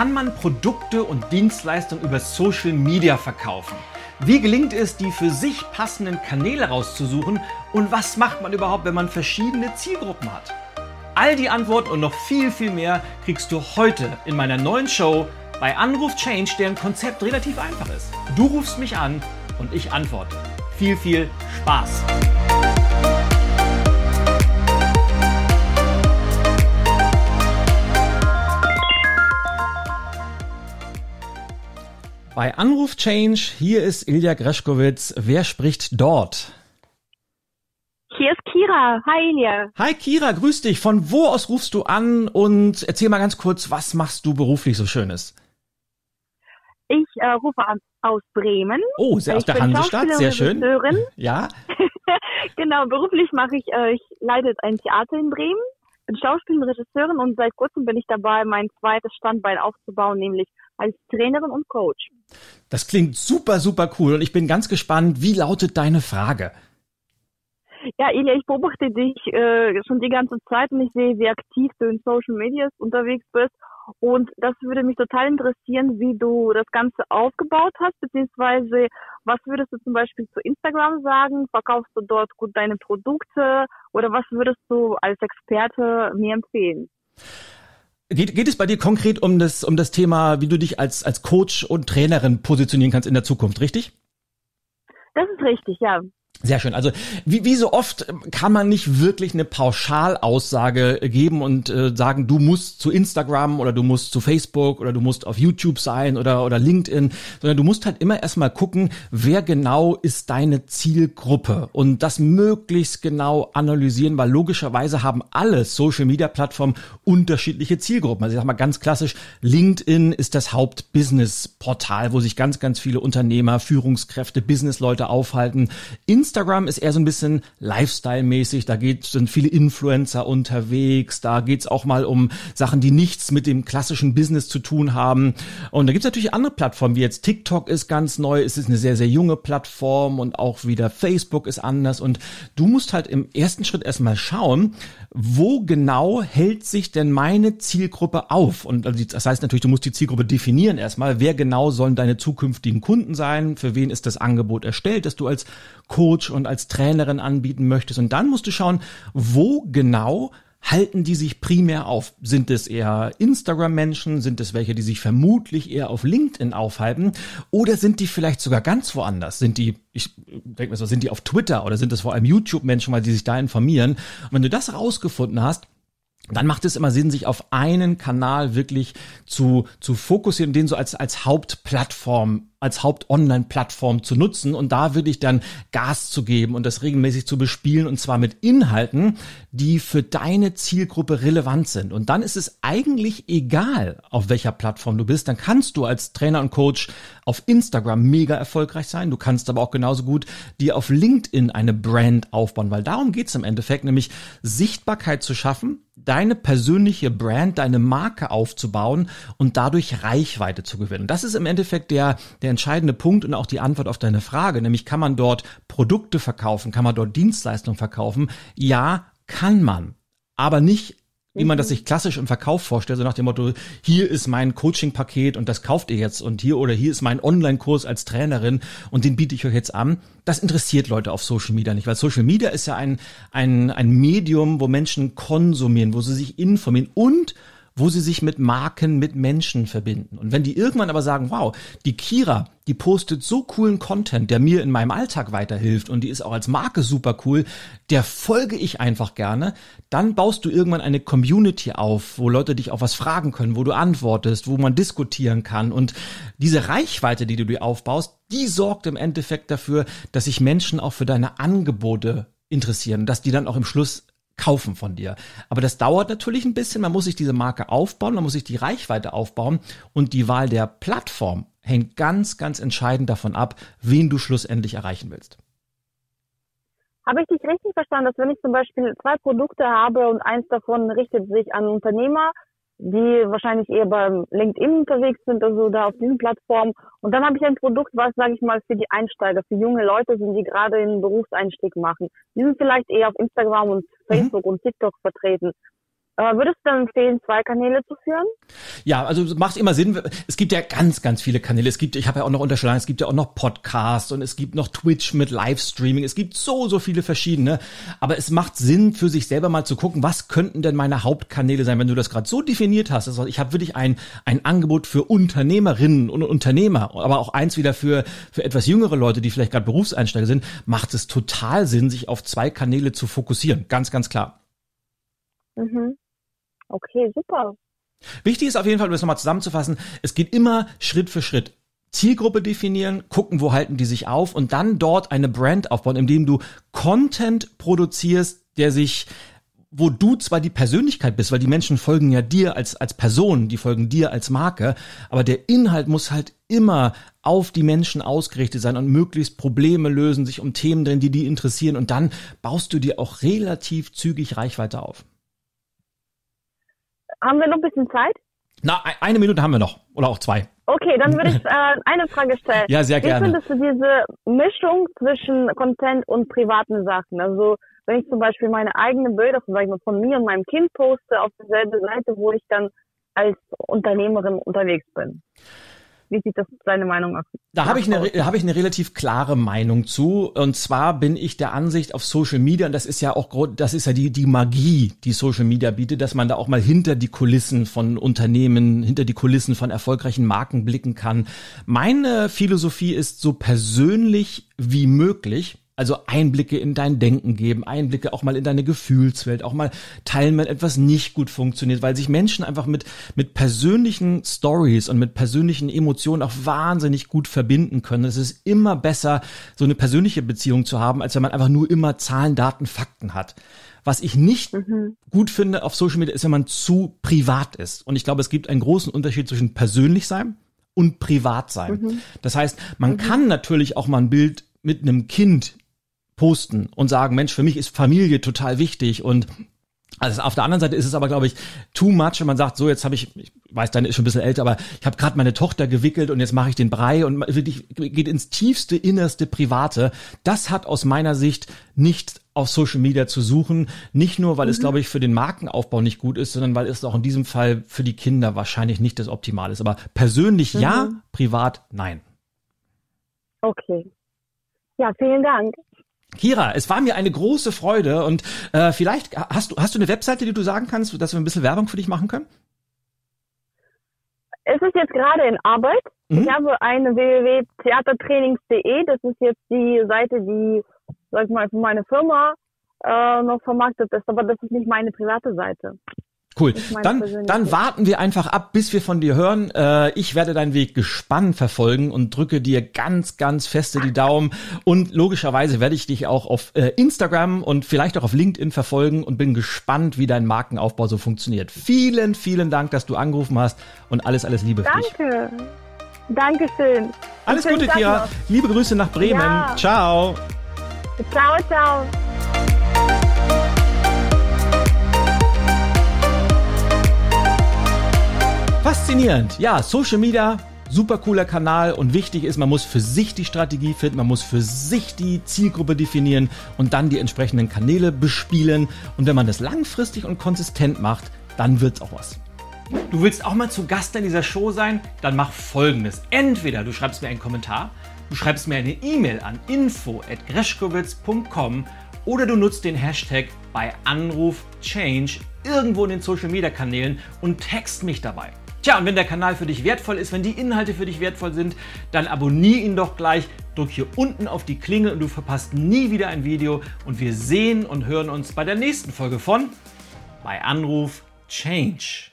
kann man Produkte und Dienstleistungen über Social Media verkaufen? Wie gelingt es, die für sich passenden Kanäle rauszusuchen? Und was macht man überhaupt, wenn man verschiedene Zielgruppen hat? All die Antworten und noch viel, viel mehr kriegst du heute in meiner neuen Show bei Anruf Change, deren Konzept relativ einfach ist. Du rufst mich an und ich antworte. Viel, viel Spaß! Bei Anruf Change, hier ist Ilja Greschkowitz. Wer spricht dort? Hier ist Kira. Hi Ilja. Hi Kira, grüß dich. Von wo aus rufst du an und erzähl mal ganz kurz, was machst du beruflich so Schönes? Ich äh, rufe an, aus Bremen. Oh, sehr aus der Hansestadt, sehr schön. Ja. genau, beruflich mache ich, äh, ich leite ein Theater in Bremen, bin Schauspielerin, Regisseurin und seit kurzem bin ich dabei, mein zweites Standbein aufzubauen, nämlich als Trainerin und Coach. Das klingt super, super cool und ich bin ganz gespannt, wie lautet deine Frage? Ja, Ilja, ich beobachte dich äh, schon die ganze Zeit und ich sehe, wie aktiv du in Social Medias unterwegs bist. Und das würde mich total interessieren, wie du das Ganze aufgebaut hast, beziehungsweise was würdest du zum Beispiel zu Instagram sagen? Verkaufst du dort gut deine Produkte oder was würdest du als Experte mir empfehlen? Geht, geht es bei dir konkret um das, um das Thema, wie du dich als, als Coach und Trainerin positionieren kannst in der Zukunft, richtig? Das ist richtig, ja. Sehr schön. Also wie, wie so oft kann man nicht wirklich eine Pauschalaussage geben und äh, sagen, du musst zu Instagram oder du musst zu Facebook oder du musst auf YouTube sein oder, oder LinkedIn, sondern du musst halt immer erstmal gucken, wer genau ist deine Zielgruppe und das möglichst genau analysieren, weil logischerweise haben alle Social-Media-Plattformen unterschiedliche Zielgruppen. Also ich sag mal ganz klassisch, LinkedIn ist das Hauptbusiness-Portal, wo sich ganz, ganz viele Unternehmer, Führungskräfte, Businessleute aufhalten. Instagram ist eher so ein bisschen Lifestyle-mäßig. Da geht, sind viele Influencer unterwegs. Da geht's auch mal um Sachen, die nichts mit dem klassischen Business zu tun haben. Und da gibt's natürlich andere Plattformen, wie jetzt TikTok ist ganz neu. Es ist eine sehr, sehr junge Plattform und auch wieder Facebook ist anders. Und du musst halt im ersten Schritt erstmal schauen, wo genau hält sich denn meine Zielgruppe auf? Und also das heißt natürlich, du musst die Zielgruppe definieren erstmal. Wer genau sollen deine zukünftigen Kunden sein? Für wen ist das Angebot erstellt, das du als Coach und als Trainerin anbieten möchtest? Und dann musst du schauen, wo genau halten die sich primär auf? Sind es eher Instagram-Menschen? Sind es welche, die sich vermutlich eher auf LinkedIn aufhalten? Oder sind die vielleicht sogar ganz woanders? Sind die, ich denke mir so, sind die auf Twitter oder sind es vor allem YouTube-Menschen, weil die sich da informieren? Und wenn du das rausgefunden hast, dann macht es immer Sinn, sich auf einen Kanal wirklich zu, zu fokussieren, den so als, als Hauptplattform als Haupt-Online-Plattform zu nutzen und da würde ich dann Gas zu geben und das regelmäßig zu bespielen und zwar mit Inhalten, die für deine Zielgruppe relevant sind. Und dann ist es eigentlich egal, auf welcher Plattform du bist. Dann kannst du als Trainer und Coach auf Instagram mega erfolgreich sein. Du kannst aber auch genauso gut dir auf LinkedIn eine Brand aufbauen, weil darum geht es im Endeffekt, nämlich Sichtbarkeit zu schaffen, deine persönliche Brand, deine Marke aufzubauen und dadurch Reichweite zu gewinnen. Das ist im Endeffekt der, der der entscheidende Punkt und auch die Antwort auf deine Frage, nämlich kann man dort Produkte verkaufen, kann man dort Dienstleistungen verkaufen? Ja, kann man, aber nicht wie man das mhm. sich klassisch im Verkauf vorstellt, so nach dem Motto, hier ist mein Coaching-Paket und das kauft ihr jetzt und hier oder hier ist mein Online-Kurs als Trainerin und den biete ich euch jetzt an. Das interessiert Leute auf Social Media nicht, weil Social Media ist ja ein, ein, ein Medium, wo Menschen konsumieren, wo sie sich informieren und wo sie sich mit Marken, mit Menschen verbinden. Und wenn die irgendwann aber sagen, wow, die Kira, die postet so coolen Content, der mir in meinem Alltag weiterhilft und die ist auch als Marke super cool, der folge ich einfach gerne, dann baust du irgendwann eine Community auf, wo Leute dich auch was fragen können, wo du antwortest, wo man diskutieren kann. Und diese Reichweite, die du dir aufbaust, die sorgt im Endeffekt dafür, dass sich Menschen auch für deine Angebote interessieren, dass die dann auch im Schluss kaufen von dir. Aber das dauert natürlich ein bisschen. Man muss sich diese Marke aufbauen, man muss sich die Reichweite aufbauen und die Wahl der Plattform hängt ganz, ganz entscheidend davon ab, wen du schlussendlich erreichen willst. Habe ich dich richtig verstanden, dass wenn ich zum Beispiel zwei Produkte habe und eins davon richtet sich an Unternehmer, die wahrscheinlich eher beim LinkedIn unterwegs sind, also da auf diesen Plattformen. Und dann habe ich ein Produkt, was, sage ich mal, für die Einsteiger, für junge Leute sind, die gerade einen Berufseinstieg machen. Die sind vielleicht eher auf Instagram und mhm. Facebook mhm. und TikTok vertreten. Würdest du dann empfehlen, zwei Kanäle zu führen? Ja, also macht immer Sinn. Es gibt ja ganz, ganz viele Kanäle. Es gibt, ich habe ja auch noch unterschlagen, es gibt ja auch noch Podcasts und es gibt noch Twitch mit Livestreaming. Es gibt so, so viele verschiedene. Aber es macht Sinn, für sich selber mal zu gucken, was könnten denn meine Hauptkanäle sein, wenn du das gerade so definiert hast. Also ich habe wirklich ein, ein Angebot für Unternehmerinnen und Unternehmer, aber auch eins wieder für, für etwas jüngere Leute, die vielleicht gerade Berufseinsteiger sind, macht es total Sinn, sich auf zwei Kanäle zu fokussieren. Ganz, ganz klar. Mhm. Okay, super. Wichtig ist auf jeden Fall, um das nochmal zusammenzufassen, es geht immer Schritt für Schritt. Zielgruppe definieren, gucken, wo halten die sich auf und dann dort eine Brand aufbauen, indem du Content produzierst, der sich wo du zwar die Persönlichkeit bist, weil die Menschen folgen ja dir als, als Person, die folgen dir als Marke, aber der Inhalt muss halt immer auf die Menschen ausgerichtet sein und möglichst Probleme lösen, sich um Themen drehen, die die interessieren und dann baust du dir auch relativ zügig Reichweite auf. Haben wir noch ein bisschen Zeit? Na, eine Minute haben wir noch. Oder auch zwei. Okay, dann würde ich äh, eine Frage stellen. Ja, sehr gerne. Wie findest du diese Mischung zwischen Content und privaten Sachen? Also wenn ich zum Beispiel meine eigenen Bilder von mir und meinem Kind poste auf derselben Seite, wo ich dann als Unternehmerin unterwegs bin. Wie sieht das deine Meinung aus? Da habe ich, eine, hab ich eine relativ klare Meinung zu. Und zwar bin ich der Ansicht auf Social Media, und das ist ja auch, das ist ja die, die Magie, die Social Media bietet, dass man da auch mal hinter die Kulissen von Unternehmen, hinter die Kulissen von erfolgreichen Marken blicken kann. Meine Philosophie ist so persönlich wie möglich. Also Einblicke in dein Denken geben, Einblicke auch mal in deine Gefühlswelt, auch mal teilen, wenn etwas nicht gut funktioniert, weil sich Menschen einfach mit, mit persönlichen Stories und mit persönlichen Emotionen auch wahnsinnig gut verbinden können. Es ist immer besser, so eine persönliche Beziehung zu haben, als wenn man einfach nur immer Zahlen, Daten, Fakten hat. Was ich nicht mhm. gut finde auf Social Media ist, wenn man zu privat ist. Und ich glaube, es gibt einen großen Unterschied zwischen persönlich sein und privat sein. Mhm. Das heißt, man mhm. kann natürlich auch mal ein Bild mit einem Kind posten und sagen, Mensch, für mich ist Familie total wichtig und also auf der anderen Seite ist es aber, glaube ich, too much, wenn man sagt, so jetzt habe ich, ich weiß, deine ist schon ein bisschen älter, aber ich habe gerade meine Tochter gewickelt und jetzt mache ich den Brei und wirklich geht ins tiefste, innerste Private. Das hat aus meiner Sicht nicht auf Social Media zu suchen. Nicht nur, weil mhm. es, glaube ich, für den Markenaufbau nicht gut ist, sondern weil es auch in diesem Fall für die Kinder wahrscheinlich nicht das Optimale ist. Aber persönlich mhm. ja, privat nein. Okay. Ja, vielen Dank. Kira, es war mir eine große Freude und äh, vielleicht hast du hast du eine Webseite, die du sagen kannst, dass wir ein bisschen Werbung für dich machen können? Es ist jetzt gerade in Arbeit. Mhm. Ich habe eine www.theatertrainings.de. Das ist jetzt die Seite, die, sag ich mal, für meine Firma äh, noch vermarktet ist, aber das ist nicht meine private Seite. Cool. Dann, dann warten wir einfach ab, bis wir von dir hören. Äh, ich werde deinen Weg gespannt verfolgen und drücke dir ganz, ganz feste die Daumen. Und logischerweise werde ich dich auch auf äh, Instagram und vielleicht auch auf LinkedIn verfolgen und bin gespannt, wie dein Markenaufbau so funktioniert. Vielen, vielen Dank, dass du angerufen hast und alles, alles Liebe für dich. Danke. Dankeschön. Alles Gute, Kira. Liebe Grüße nach Bremen. Ja. Ciao. Ciao, ciao. Faszinierend. Ja, Social Media, super cooler Kanal und wichtig ist, man muss für sich die Strategie finden, man muss für sich die Zielgruppe definieren und dann die entsprechenden Kanäle bespielen. Und wenn man das langfristig und konsistent macht, dann wird's auch was. Du willst auch mal zu Gast in dieser Show sein? Dann mach folgendes. Entweder du schreibst mir einen Kommentar, du schreibst mir eine E-Mail an info@greschkowitz.com oder du nutzt den Hashtag bei Anruf Change irgendwo in den Social Media Kanälen und text mich dabei. Tja, und wenn der Kanal für dich wertvoll ist, wenn die Inhalte für dich wertvoll sind, dann abonniere ihn doch gleich, drück hier unten auf die Klingel und du verpasst nie wieder ein Video und wir sehen und hören uns bei der nächsten Folge von bei Anruf Change.